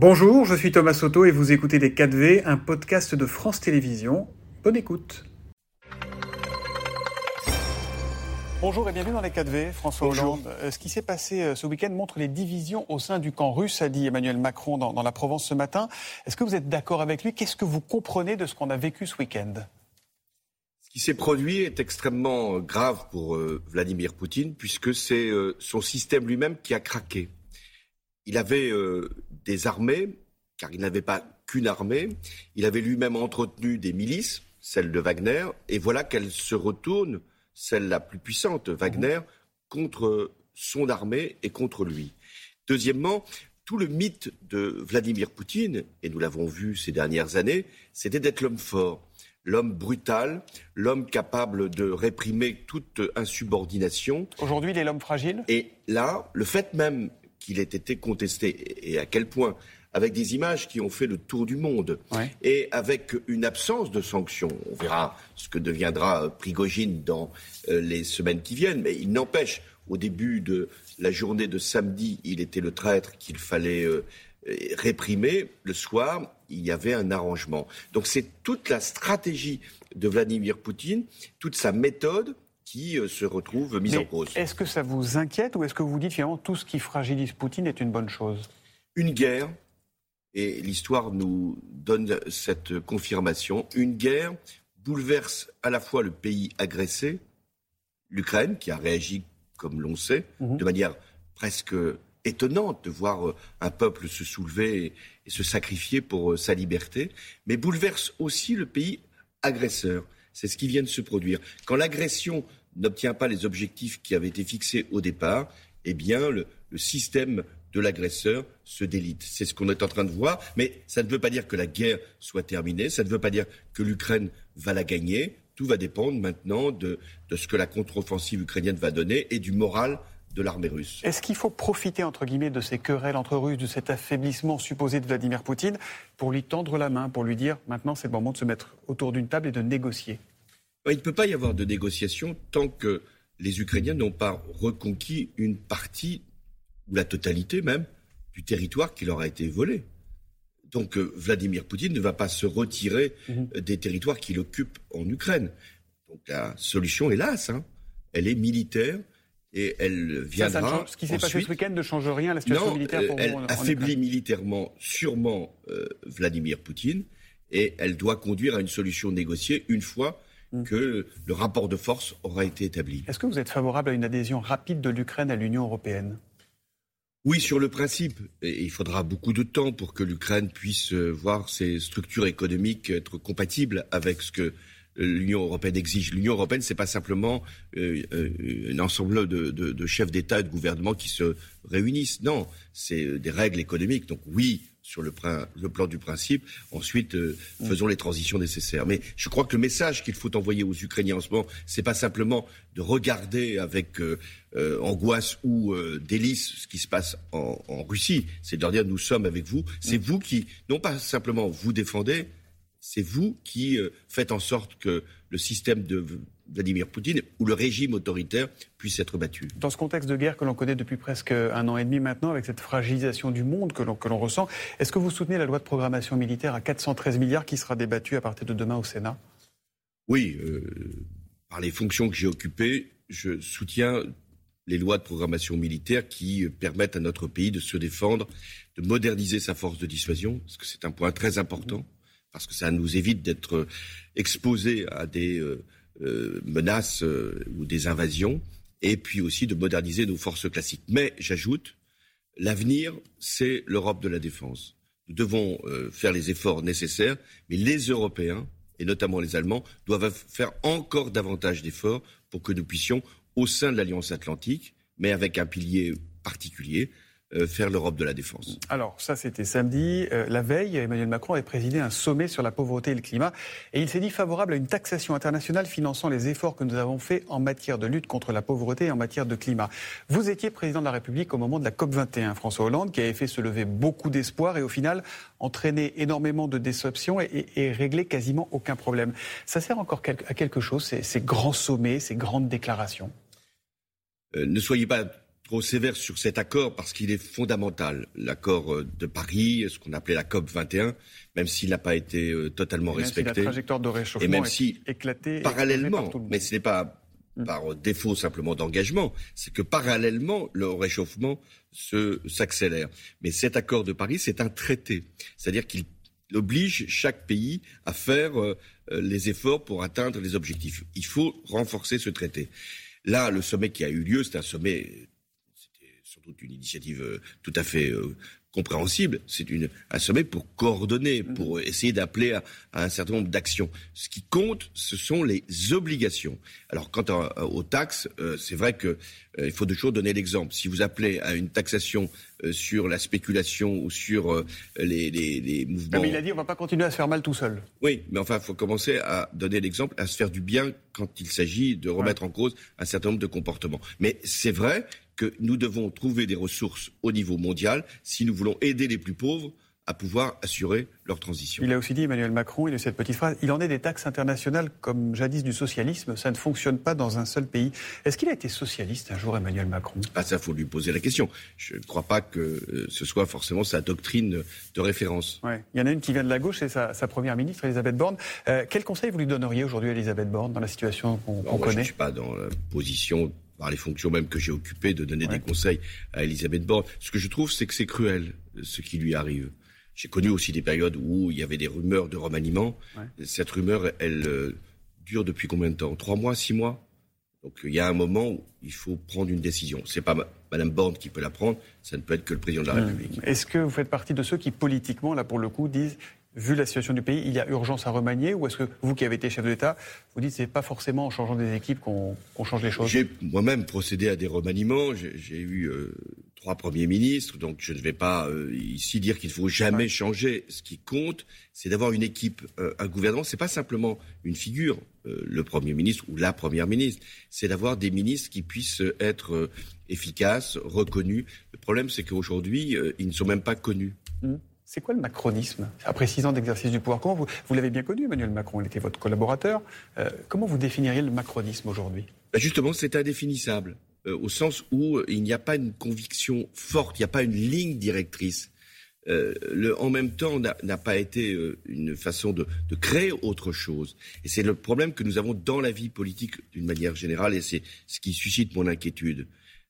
Bonjour, je suis Thomas Soto et vous écoutez Les 4V, un podcast de France Télévisions. Bonne écoute. Bonjour et bienvenue dans les 4V. François Hollande. Euh, ce qui s'est passé euh, ce week-end montre les divisions au sein du camp russe, a dit Emmanuel Macron dans, dans la Provence ce matin. Est-ce que vous êtes d'accord avec lui? Qu'est-ce que vous comprenez de ce qu'on a vécu ce week-end? Ce qui s'est produit est extrêmement grave pour euh, Vladimir Poutine, puisque c'est son système lui-même qui a craqué. Il avait des armées, car il n'avait pas qu'une armée. Il avait lui-même entretenu des milices, celle de Wagner, et voilà qu'elle se retourne, celle la plus puissante, Wagner, contre son armée et contre lui. Deuxièmement, tout le mythe de Vladimir Poutine, et nous l'avons vu ces dernières années, c'était d'être l'homme fort, l'homme brutal, l'homme capable de réprimer toute insubordination. Aujourd'hui, il est l'homme fragile? Et là, le fait même qu'il ait été contesté et à quel point avec des images qui ont fait le tour du monde et avec une absence de sanctions. On verra ce que deviendra euh, Prigogine dans euh, les semaines qui viennent, mais il n'empêche, au début de la journée de samedi, il était le traître qu'il fallait euh, réprimer. Le soir, il y avait un arrangement. Donc c'est toute la stratégie de Vladimir Poutine, toute sa méthode qui euh, se retrouvent mises en cause. Est-ce que ça vous inquiète ou est-ce que vous dites finalement tout ce qui fragilise Poutine est une bonne chose? Une guerre, et l'histoire nous donne cette confirmation, une guerre bouleverse à la fois le pays agressé, l'Ukraine, qui a réagi, comme l'on sait, mhm. de manière presque étonnante de voir euh, un peuple se soulever et se sacrifier pour euh, sa liberté, mais bouleverse aussi le pays agresseur. C'est ce qui vient de se produire. Quand l'agression n'obtient pas les objectifs qui avaient été fixés au départ, eh bien, le, système de l'agresseur se délite. C'est ce qu'on est en train de voir, mais ça ne veut pas dire que la guerre soit terminée, ça ne veut pas dire que l'Ukraine va la gagner. Tout va dépendre maintenant de, de ce que la contre-offensive ukrainienne va donner et du moral de l'armée russe. Est-ce qu'il faut profiter, entre guillemets, de ces querelles entre Russes, de cet affaiblissement supposé de Vladimir Poutine, pour lui tendre la main, pour lui dire maintenant c'est le moment de se mettre autour d'une table et de négocier? Il ne peut pas y avoir de négociation tant que les Ukrainiens n'ont pas reconquis une partie, ou la totalité même, du territoire qui leur a été volé. Donc euh, Vladimir Poutine ne va pas se retirer mhm. euh, des territoires qu'il occupe en Ukraine. Donc la solution, hélas, hein, elle est militaire et elle viendra. ce qui s'est passé ce week-end ne change rien à la situation militaire pour euh, Elle affaiblit militairement sûrement Vladimir Poutine et elle doit conduire à une solution négociée une fois. Que le rapport de force aura été établi. Est-ce que vous êtes favorable à une adhésion rapide de l'Ukraine à l'Union européenne? Oui, sur le principe. il faudra beaucoup de temps pour que l'Ukraine puisse euh, voir ses structures économiques être compatibles avec ce que l'Union européenne exige. L'Union européenne, c'est pas simplement euh, euh, un ensemble de, chefs d'État et de gouvernement qui se réunissent. Non, c'est des règles économiques. Donc oui, sur le, plan du principe. Ensuite, euh, mm. faisons les transitions nécessaires. Mais je crois que le message qu'il faut envoyer aux Ukrainiens en ce moment, c'est pas simplement de regarder avec euh, euh, angoisse ou délice ce qui se passe en, Russie. C'est de leur dire nous sommes avec vous. C'est mm. vous qui, non pas simplement vous défendez, c'est vous qui faites en sorte que le système de Vladimir Poutine ou le régime autoritaire puisse être battu. Dans ce contexte de guerre que l'on connaît depuis presque un an et demi maintenant, avec cette fragilisation du monde que l'on ressent, est-ce que vous soutenez la loi de programmation militaire à 413 milliards qui sera débattue à partir de demain au Sénat? Oui, euh, par les fonctions que j'ai occupées, je soutiens les lois de programmation militaire qui permettent à notre pays de se défendre, de moderniser sa force de dissuasion, parce que c'est un point très important, parce que ça nous évite d'être exposés à des... Euh, euh, menaces euh, ou des invasions, et puis aussi de moderniser nos forces classiques. Mais j'ajoute, l'avenir, c'est l'Europe de la défense. Nous devons euh, faire les efforts nécessaires, mais les Européens, et notamment les Allemands, doivent faire encore davantage d'efforts pour que nous puissions, au sein de l'Alliance atlantique, mais avec un pilier particulier, euh, faire l'Europe de la défense. Alors ça c'était samedi. Euh, la veille, Emmanuel Macron avait présidé un sommet sur la pauvreté et le climat et il s'est dit favorable à une taxation internationale finançant les efforts que nous avons faits en matière de lutte contre la pauvreté et en matière de climat. Vous étiez président de la République au moment de la COP 21, François Hollande, qui avait fait se lever beaucoup d'espoir et au final entraîné énormément de déceptions et, et, réglé quasiment aucun problème. Ça sert encore à quelque chose ces, grands sommets, ces grandes déclarations? Euh, Ne soyez pas trop sévère sur cet accord parce qu'il est fondamental. L'accord euh, de Paris, ce qu'on appelait la COP 21, même s'il n'a pas été euh, totalement respecté. Si la trajectoire de réchauffement et même si, parallèlement, mais ce n'est pas mm. par défaut simplement d'engagement, c'est que parallèlement, le réchauffement s'accélère. Mais cet accord de Paris, c'est un traité. C'est-à-dire qu'il oblige chaque pays à faire euh, les efforts pour atteindre les objectifs. Il faut renforcer ce traité. Là, le sommet qui a eu lieu, c'est un sommet une initiative euh, tout à fait euh, compréhensible. C'est un sommet pour coordonner, mm. pour essayer d'appeler à, un certain nombre d'actions. Ce qui compte, ce sont les obligations. Alors, quant aux taxes, euh, c'est vrai qu'il faut toujours donner l'exemple. Si vous appelez à une taxation sur la spéculation ou sur les, mouvements... mais il a dit on ne va pas continuer à se faire mal tout seul. Oui, mais enfin, il faut commencer à donner l'exemple, à se faire du bien quand il s'agit de remettre en cause un certain nombre de comportements. Mais c'est vrai que nous devons trouver des ressources au niveau mondial si nous voulons aider les plus pauvres à pouvoir assurer leur transition. Il a aussi dit, Emmanuel Macron, il a cette petite phrase, il en est des taxes internationales comme jadis du socialisme, ça ne fonctionne pas dans un seul pays. Est-ce qu'il a été socialiste un jour, Emmanuel Macron? Ah ça, faut lui poser la question. Je ne crois pas que euh, ce soit forcément sa doctrine de référence. Ouais. Il y en a une qui vient de la gauche, c'est sa, première ministre, Elisabeth Borne. Euh, quel conseil vous lui donneriez aujourd'hui Elisabeth Borne dans la situation qu'on connaît Je ne suis pas dans la position par les fonctions même que j'ai occupées, de donner des conseils à Elisabeth Borne. Ce que je trouve, c'est que c'est cruel, ce qui lui arrive. J'ai connu aussi des périodes où il y avait des rumeurs de remaniement. Cette rumeur, elle euh, dure depuis combien de temps? Trois mois, six mois? Donc il y a un moment où il faut prendre une décision. C'est pas Madame Borne qui peut la prendre, ça ne peut être que le président de la mmh. République. Est-ce que vous faites partie de ceux qui, politiquement, là pour le coup, disent vu la situation du pays, il y a urgence à remanier Ou est-ce que vous qui avez été chef d'État, vous dites que ce n'est pas forcément en changeant des équipes qu'on change les choses? J'ai moi-même procédé à des remaniements. J'ai eu euh, trois premiers ministres, donc je ne vais pas euh, ici dire qu'il ne faut jamais changer. Ce qui compte, c'est d'avoir une équipe, euh, un gouvernement. Ce n'est pas simplement une figure, le Premier ministre ou la Première ministre. C'est d'avoir des ministres qui puissent être efficaces, reconnus. Le problème, c'est qu'aujourd'hui, ils ne sont même pas connus. Mmh. C'est quoi le macronisme? Après six ans d'exercice du pouvoir, comment vous, vous l'avez bien connu, Emmanuel Macron, il était votre collaborateur. Euh, comment vous définiriez le macronisme aujourd'hui? Ben Justement, c'est indéfinissable, euh, au sens où euh, il n'y a pas une conviction forte, il n'y a pas une ligne directrice. en même temps n'a pas été une façon de, de, créer autre chose. Et c'est le problème que nous avons dans la vie politique d'une manière générale, et c'est ce qui suscite mon inquiétude.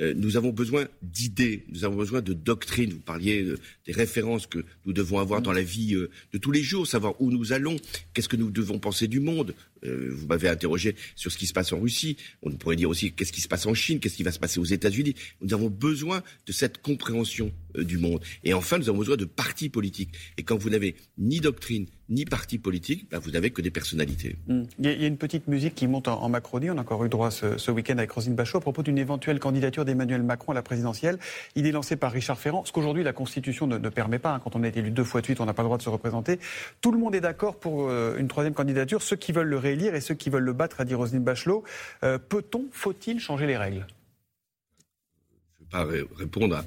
Euh, nous avons besoin d'idées, nous avons besoin de doctrines. Vous parliez euh, des références que nous devons avoir dans la vie euh, de tous les jours, savoir où nous allons, qu'est-ce que nous devons penser du monde. Vous m'avez interrogé sur ce qui se passe en Russie. On pourrait dire aussi qu'est-ce qui se passe en Chine, qu'est-ce qui va se passer aux États-Unis? Nous avons besoin de cette compréhension du monde. Et enfin, nous avons besoin de partis politiques. Et quand vous n'avez ni doctrine, ni parti politique, bah, vous n'avez que des personnalités. Hmm. Il, y a, une petite musique qui monte en, Macronie. On a encore eu droit ce, week-end avec Rosine Bachot à propos d'une éventuelle candidature d'Emmanuel Macron à la présidentielle. Il est lancé par Richard Ferrand, ce qu'aujourd'hui la Constitution ne, permet pas. Hein. Quand on été élu deux fois de suite, on n'a pas le droit de se représenter. Tout le monde est d'accord pour euh, une troisième candidature, ceux qui veulent le réélire et ceux qui veulent le battre, a dit Rosine Bachelot. Euh, peut-on, faut-il changer les règles? Je ne vais pas répondre à,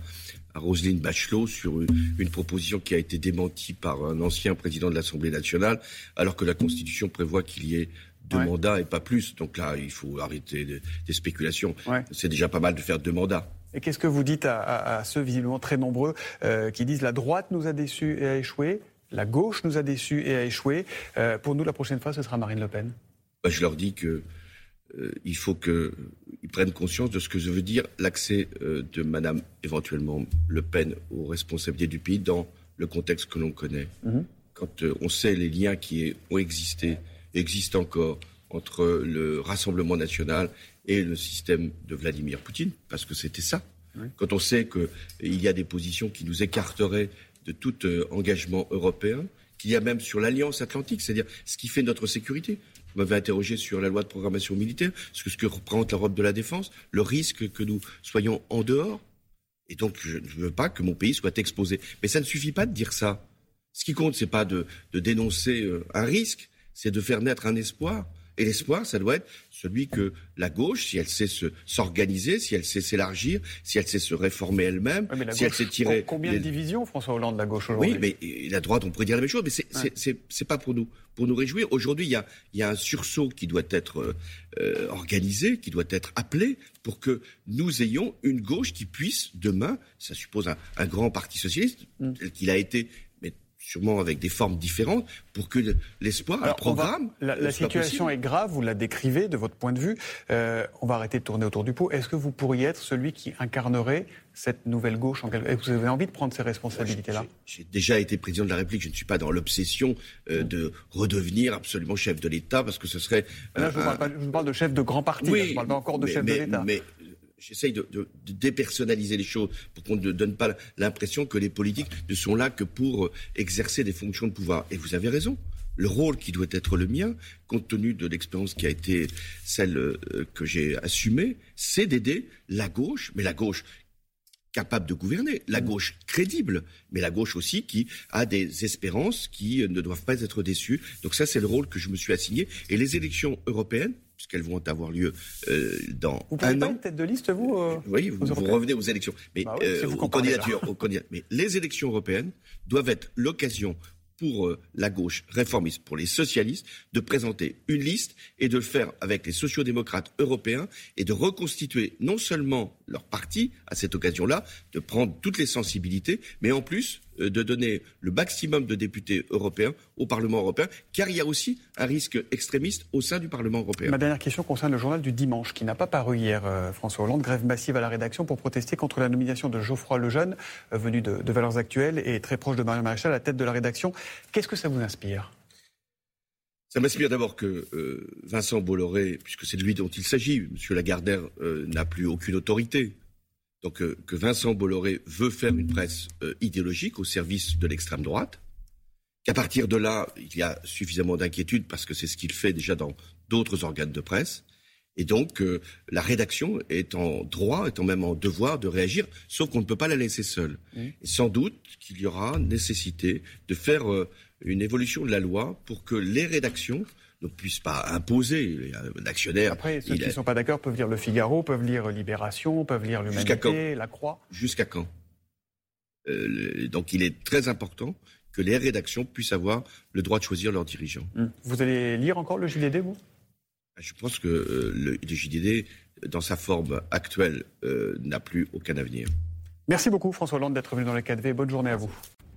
à Roselyne Bachelot sur une, proposition qui a été démentie par un ancien président de l'Assemblée nationale, alors que la Constitution prévoit qu'il y ait deux mandats et pas plus. Donc là, il faut arrêter des, spéculations. C'est déjà pas mal de faire deux mandats. Et qu'est-ce que vous dites à, ceux visiblement très nombreux euh, qui disent la droite nous a déçus et a échoué, la gauche nous a déçus et a échoué. Euh, pour nous, la prochaine fois, ce sera Marine Le Pen. Bah, je leur dis que euh, il faut qu'ils prennent conscience de ce que je veux dire l'accès euh, de Madame éventuellement Le Pen aux responsabilités du pays dans le contexte que l'on connaît. Mhm. Quand euh, on sait les liens qui ont existé, existent encore entre le Rassemblement national et le système de Vladimir Poutine, parce que c'était ça. Quand on sait qu'il y a des positions qui nous écarteraient de tout engagement européen, qu'il y a même sur l'Alliance atlantique, c'est-à-dire ce qui fait notre sécurité. Vous m'avez interrogé sur la loi de programmation militaire, ce que, ce que représente l'Europe de la défense, le risque que nous soyons en dehors. Et donc, je ne veux pas que mon pays soit exposé. Mais ça ne suffit pas de dire ça. Ce qui compte, c'est pas de, dénoncer euh, un risque, c'est de faire naître un espoir. Et l'espoir, ça doit être celui que la gauche, si elle sait s'organiser, si elle sait s'élargir, si elle sait se réformer elle-même, si elle sait tirer... Combien de divisions, François Hollande, la gauche aujourd'hui? Oui, mais la droite, on pourrait dire la même chose, mais c'est c'est pas pour nous pour nous réjouir. Aujourd'hui, il y a, y a, un sursaut qui doit être euh, euh, organisé, qui doit être appelé pour que nous ayons une gauche qui puisse demain, ça suppose un, un grand parti socialiste, mm. tel qu'il a été sûrement avec des formes différentes, pour que l'espoir, un programme. la, situation est grave, vous la décrivez de votre point de vue. Euh, on va arrêter de tourner autour du pot. Est-ce que vous pourriez être celui qui incarnerait cette nouvelle gauche en quelque... Vous avez envie de prendre ces responsabilités-là? J'ai déjà été président de la République. Je ne suis pas dans l'obsession euh, de redevenir absolument chef de l'État parce que ce serait. Là, je, vous parle de chef de grand parti. je ne parle pas encore de chef de l'État j'essaye de, dépersonnaliser les choses pour qu'on ne donne pas l'impression que les politiques ne sont là que pour euh, exercer des fonctions de pouvoir. Et vous avez raison. Le rôle qui doit être le mien, compte tenu de l'expérience qui a été celle euh, que j'ai assumée, c'est d'aider la gauche, mais la gauche capable de gouverner, la mmh. gauche crédible, mais la gauche aussi qui a des espérances qui ne doivent pas être déçues. Donc ça, c'est le rôle que je me suis assigné. Et les élections européennes, puisqu'elles vont avoir lieu euh, dans vous un pas an. une tête de liste, vous euh, Oui, vous, revenez aux élections. Mais, bah euh, aux candidatures, Mais les élections européennes doivent être l'occasion pour euh, la gauche réformiste, pour les socialistes, de présenter une liste et de le faire avec les sociodémocrates européens et de reconstituer non seulement leur parti à cette occasion-là, de prendre toutes les sensibilités, mais en plus de donner le maximum de députés européens au Parlement européen, car il y a aussi un risque extrémiste au sein du Parlement européen. Ma dernière question concerne le journal du dimanche, qui n'a pas paru hier, euh, François Hollande. Grève massive à la rédaction pour protester contre la nomination de Geoffroy Lejeune, euh, venu de, Valeurs Actuelles et très proche de Marion Maréchal, à la tête de la rédaction. Qu'est-ce que ça vous inspire? Ça m'inspire d'abord que Vincent Bolloré, puisque c'est de lui dont il s'agit, M. Lagardère n'a plus aucune autorité donc euh, que Vincent Bolloré veut faire une presse euh, idéologique au service de l'extrême droite, qu'à partir de là, il y a suffisamment d'inquiétude parce que c'est ce qu'il fait déjà dans d'autres organes de presse, et donc euh, la rédaction est en droit, est en même en devoir de réagir, sauf qu'on ne peut pas la laisser seule. Et sans doute qu'il y aura nécessité de faire une évolution de la loi pour que les rédactions ne puisse pas imposer. L'actionnaire. Après, ceux qui ne sont pas d'accord peuvent lire Le Figaro, peuvent lire Libération, peuvent lire L'Humanité, La Croix. Jusqu'à quand euh, Donc il est très important que les rédactions puissent avoir le droit de choisir leurs dirigeants. Hum. Vous allez lire encore le JDD, vous? Ah, Je pense que euh, le, JDD, dans sa forme actuelle, euh, n'a plus aucun avenir. Merci beaucoup François Hollande d'être venu dans le 4V. Bonne journée à vous.